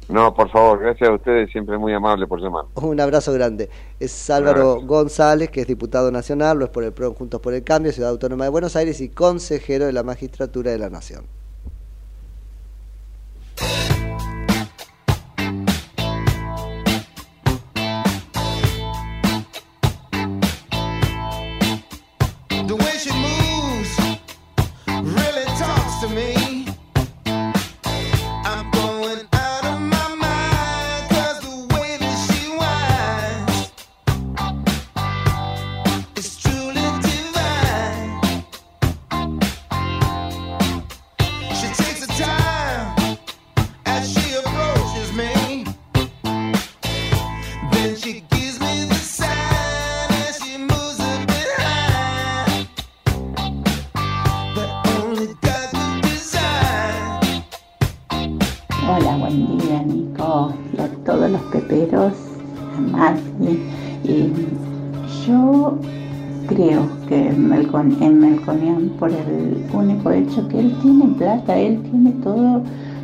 No, por favor, gracias a ustedes, siempre muy amable por llamar. Un abrazo grande. Es Álvaro González, que es diputado nacional, lo es por el PRO Juntos por el Cambio, Ciudad Autónoma de Buenos Aires y consejero de la Magistratura de la Nación. Por el único hecho que él tiene plata, él tiene todo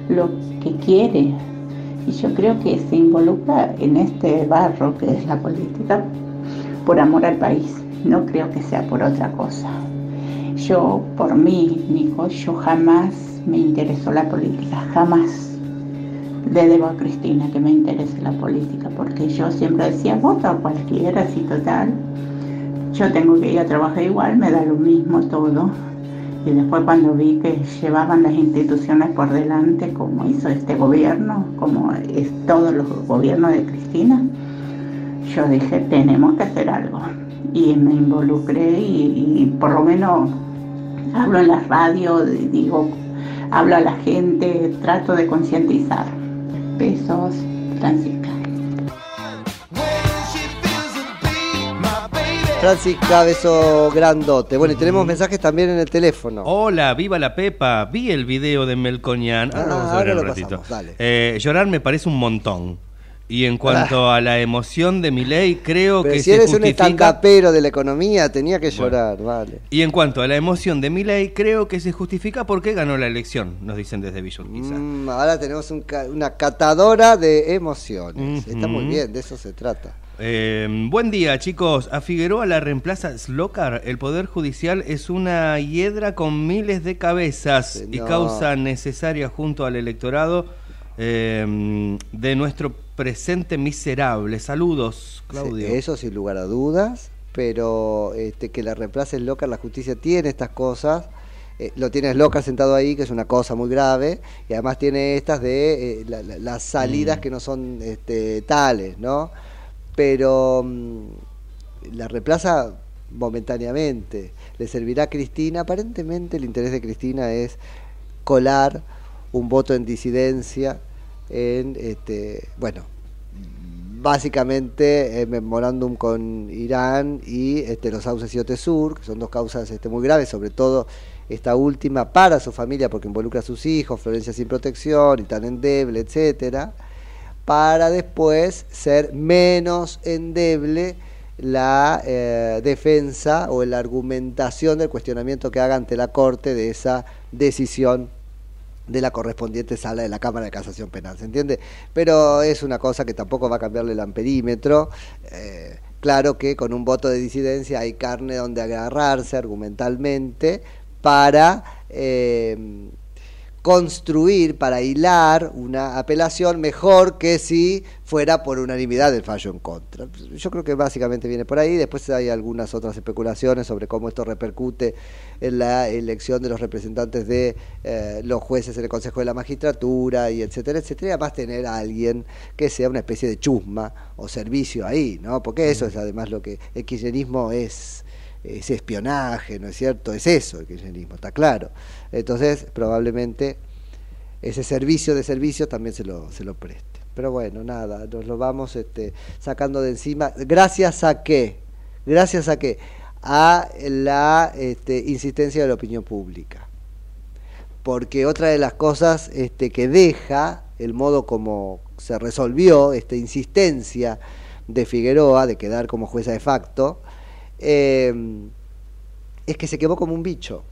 lo que quiere. Y yo creo que se involucra en este barro que es la política por amor al país. No creo que sea por otra cosa. Yo, por mí, Nico, yo jamás me interesó la política, jamás le debo a Cristina que me interese la política, porque yo siempre decía, vota a cualquiera, así total. Yo tengo que ir a trabajar igual, me da lo mismo todo. Y después cuando vi que llevaban las instituciones por delante, como hizo este gobierno, como es todos los gobiernos de Cristina, yo dije, tenemos que hacer algo. Y me involucré y, por lo menos hablo en la radio, digo, hablo a la gente, trato de concientizar. Besos, Francisca. Francisca, beso grandote. Bueno, y tenemos mensajes también en el teléfono. Hola, viva la Pepa. Vi el video de Melconian. Ahora Ah, lo vamos a ver un ratito. Eh, llorar me parece un montón. Y en cuanto a la emoción de mi ley, creo Ah. Pero que si se eres un estandapero de la economía, tenía que llorar, vale. Y en cuanto a la emoción de mi ley, creo que se justifica porque ganó la elección, nos dicen desde Villa Urquiza. Mm, ahora tenemos un ca- una catadora de emociones. Está muy bien, de eso se trata. Eh, buen día, chicos. A Figueroa la reemplaza Slokar. El Poder Judicial es una hiedra con miles de cabezas y causa necesaria junto al electorado eh, de nuestro presente miserable. Saludos, Claudio. Sí, eso sin lugar a dudas, pero este, que la reemplace Slocar, la justicia tiene estas cosas. eh, lo tiene Slocar sentado ahí, que es una cosa muy grave, y además tiene estas de eh, la- la- las salidas Mm. que no son este, tales, ¿no? Pero mm, la reemplaza momentáneamente. Le servirá a Cristina. Aparentemente el interés de Cristina es colar un voto en disidencia en, este, bueno, básicamente el memorándum con Irán y este, los sauces y Otesur, que son dos causas este, muy graves, sobre todo esta última para su familia porque involucra a sus hijos, Florencia sin protección y tan endeble, etcétera, para después ser menos endeble la eh, defensa o la argumentación del cuestionamiento que haga ante la Corte de esa decisión de la correspondiente sala de la Cámara de Casación Penal, ¿se entiende? Pero es una cosa que tampoco va a cambiarle el amperímetro. Eh, claro que con un voto de disidencia hay carne donde agarrarse argumentalmente para eh, construir, para hilar una apelación mejor que si fuera por unanimidad el fallo en contra. Yo creo que básicamente viene por ahí. Después hay algunas otras especulaciones sobre cómo esto repercute en la elección de los representantes de eh, los jueces en el Consejo de la Magistratura y etcétera, etcétera. Y además tener a alguien que sea una especie de chusma o servicio ahí, ¿no? Porque eso es además lo que el kirchnerismo es ese espionaje, ¿no es cierto? Es eso el kirchnerismo, está claro. Entonces, probablemente ese servicio de servicios también se lo, se lo preste. Pero bueno, nada, nos lo vamos este, sacando de encima. ¿Gracias a qué? ¿Gracias a qué? A la este, insistencia de la opinión pública. Porque otra de las cosas este, que deja el modo como se resolvió esta insistencia de Figueroa de quedar como jueza de facto, eh, es que se quemó como un bicho,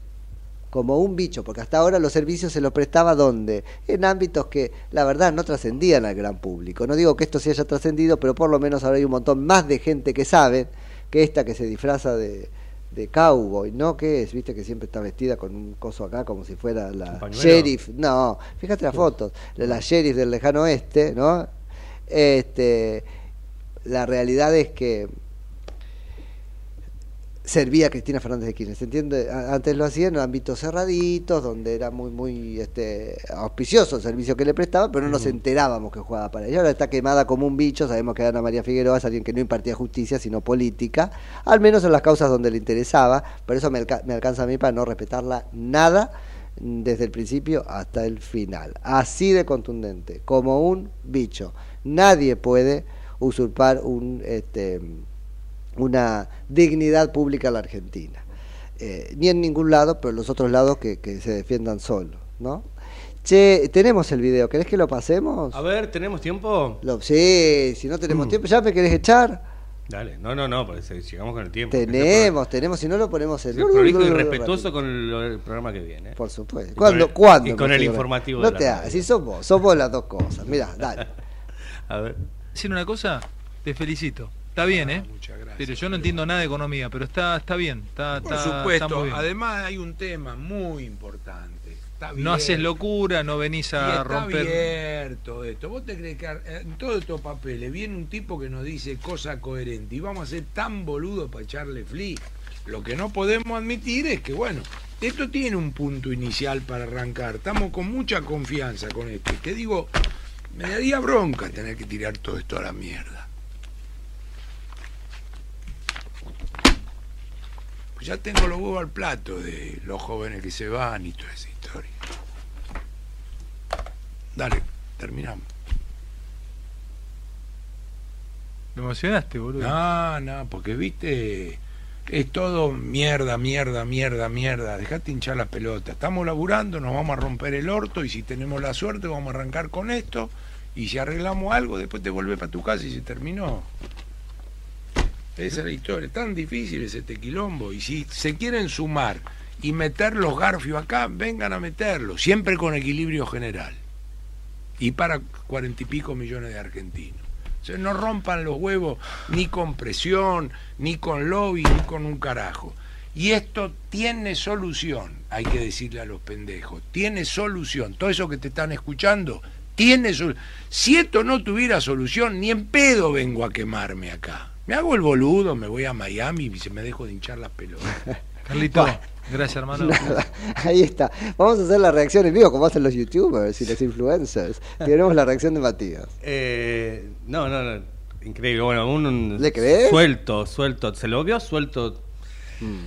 como un bicho, porque hasta ahora los servicios se los prestaba donde, en ámbitos que la verdad no trascendían al gran público. No digo que esto se haya trascendido, pero por lo menos ahora hay un montón más de gente que sabe que esta que se disfraza de, de cowboy, ¿no? Que es, viste que siempre está vestida con un coso acá como si fuera la sheriff, no, fíjate las fotos, la sheriff del lejano oeste, ¿no? Este, la realidad es que servía a Cristina Fernández de Kirchner, ¿se entiende? Antes lo hacía en ámbitos cerraditos, donde era muy muy este auspicioso el servicio que le prestaba, pero no nos enterábamos que jugaba para ella. Ahora está quemada como un bicho, sabemos que Ana María Figueroa es alguien que no impartía justicia, sino política, al menos en las causas donde le interesaba, por eso me, alca- me alcanza a mí para no respetarla nada desde el principio hasta el final. Así de contundente, como un bicho. Nadie puede usurpar un este una dignidad pública a la Argentina. Eh, ni en ningún lado, pero los otros lados que, que se defiendan solos, ¿no? Che, tenemos el video, ¿querés que lo pasemos? A ver, ¿tenemos tiempo? Lo- sí, si no tenemos tiempo, ¿ya me querés echar? Dale, no, no, no, parece, llegamos con el tiempo. Tenemos, tenemos, si no lo ponemos en... Prolijo y respetuoso con el, el programa que viene. ¿eh? Por supuesto. Y ¿Cuándo? con el- ¿Cuándo Y con el informativo No de te hagas, si sos vos, sos vos las dos cosas. Mirá, dale. A ver. Decir una cosa, te felicito. Está bien, ¿eh? Muchas gracias. Pero yo no entiendo nada de economía, pero está está bien. Está, Por está- está supuesto, muy bien. además hay un tema muy importante. Está no haces locura, no venís Y a está romper. bien todo esto. ¿Vos te crees que ar- en todos estos papeles viene un tipo que nos dice cosa coherente y vamos a ser tan boludos para echarle fli? Lo que no podemos admitir es que, bueno, esto tiene un punto inicial para arrancar. Estamos con mucha confianza con esto. Y te digo, me daría bronca tener que tirar todo esto a la mierda. Pues ya tengo los huevos al plato de los jóvenes que se van y toda esa historia. Dale, terminamos. Me emocionaste, boludo. No, no, porque viste, es todo mierda, mierda, mierda, mierda. Dejate hinchar la pelota. Estamos laburando, nos vamos a romper el orto y si tenemos la suerte vamos a arrancar con esto y si arreglamos algo después te volvés para tu casa y se terminó. Esa es la historia. Tan difícil es este quilombo. Y si se quieren sumar y meter los garfios acá, vengan a meterlos, siempre con equilibrio general. Y para cuarenta y pico millones de argentinos. O sea, no rompan los huevos ni con presión, ni con lobby, ni con un carajo. Y esto tiene solución, hay que decirle a los pendejos, tiene solución. Todo eso que te están escuchando, tiene solución. Si esto no tuviera solución, ni en pedo vengo a quemarme acá. Me hago el boludo, me voy a Miami y se me dejo de hinchar las pelotas. Carlito, Bueno. gracias hermano. Nada, ahí está. Vamos a hacer la reacción en vivo como hacen los youtubers y los influencers. Tenemos la reacción de Matías. Eh, no, no, no. Increíble. Bueno, un, un- ¿Le crees? Suelto, suelto. ¿Se lo vio suelto? Mm.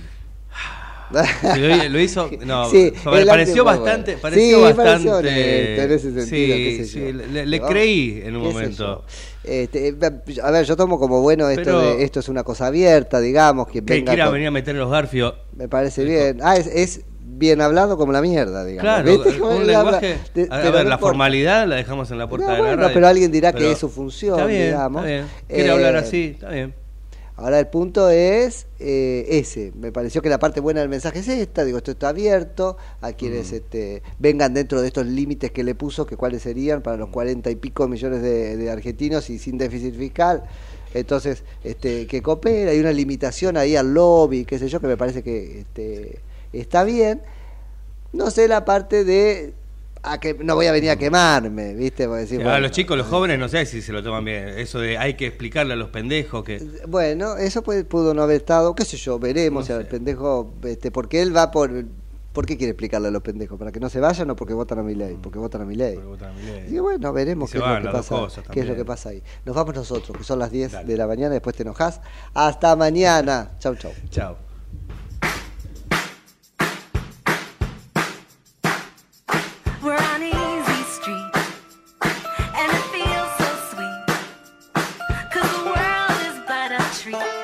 Lo, lo hizo. No, Sí, pareció bastante. Pareció Sí, bastante. pareció honesto en ese sentido, sí, qué sé sí, yo. le, le creí en un ¿Qué sé momento. Este, a ver, yo tomo como bueno esto Pero- de esto es una cosa abierta, digamos, que Que venga quiera con- venir a meter los garfios. Me parece bien. Ah, es, es bien hablado como la mierda, digamos. Claro, ¿Viste cómo un lenguaje. De- a, ver, no la formalidad la dejamos en la puerta No, de la bueno, radio. pero alguien dirá que es su función, Está bien, digamos. está bien. Quiere Eh, hablar así, está bien. Ahora el punto es eh, ese. Me pareció que la parte buena del mensaje es esta. Digo, esto está abierto a quienes Mm. este, vengan dentro de estos límites que le puso, que cuáles serían para los cuarenta y pico millones de, de argentinos y sin déficit fiscal. Entonces, este, que coopera, hay una limitación ahí al lobby, qué sé yo, que me parece que este, está bien. No sé la parte de a que no voy a venir a quemarme, ¿viste? Porque decir, a bueno, los chicos, los jóvenes, no sé si se lo toman bien. Eso de hay que explicarle a los pendejos que. Bueno, eso puede- pudo no haber estado, qué sé yo, veremos si al pendejo, este, porque él va por, ¿por qué quiere explicarle a los pendejos? ¿Para que no se vayan o porque votan a mi ley? Porque votan a mi ley. Y bueno, veremos Y qué es, lo que pasa, qué es lo que pasa ahí. Nos vamos nosotros, que son las 10 de la mañana, después te enojas. Hasta mañana. Chau, chau. Chao. Bye.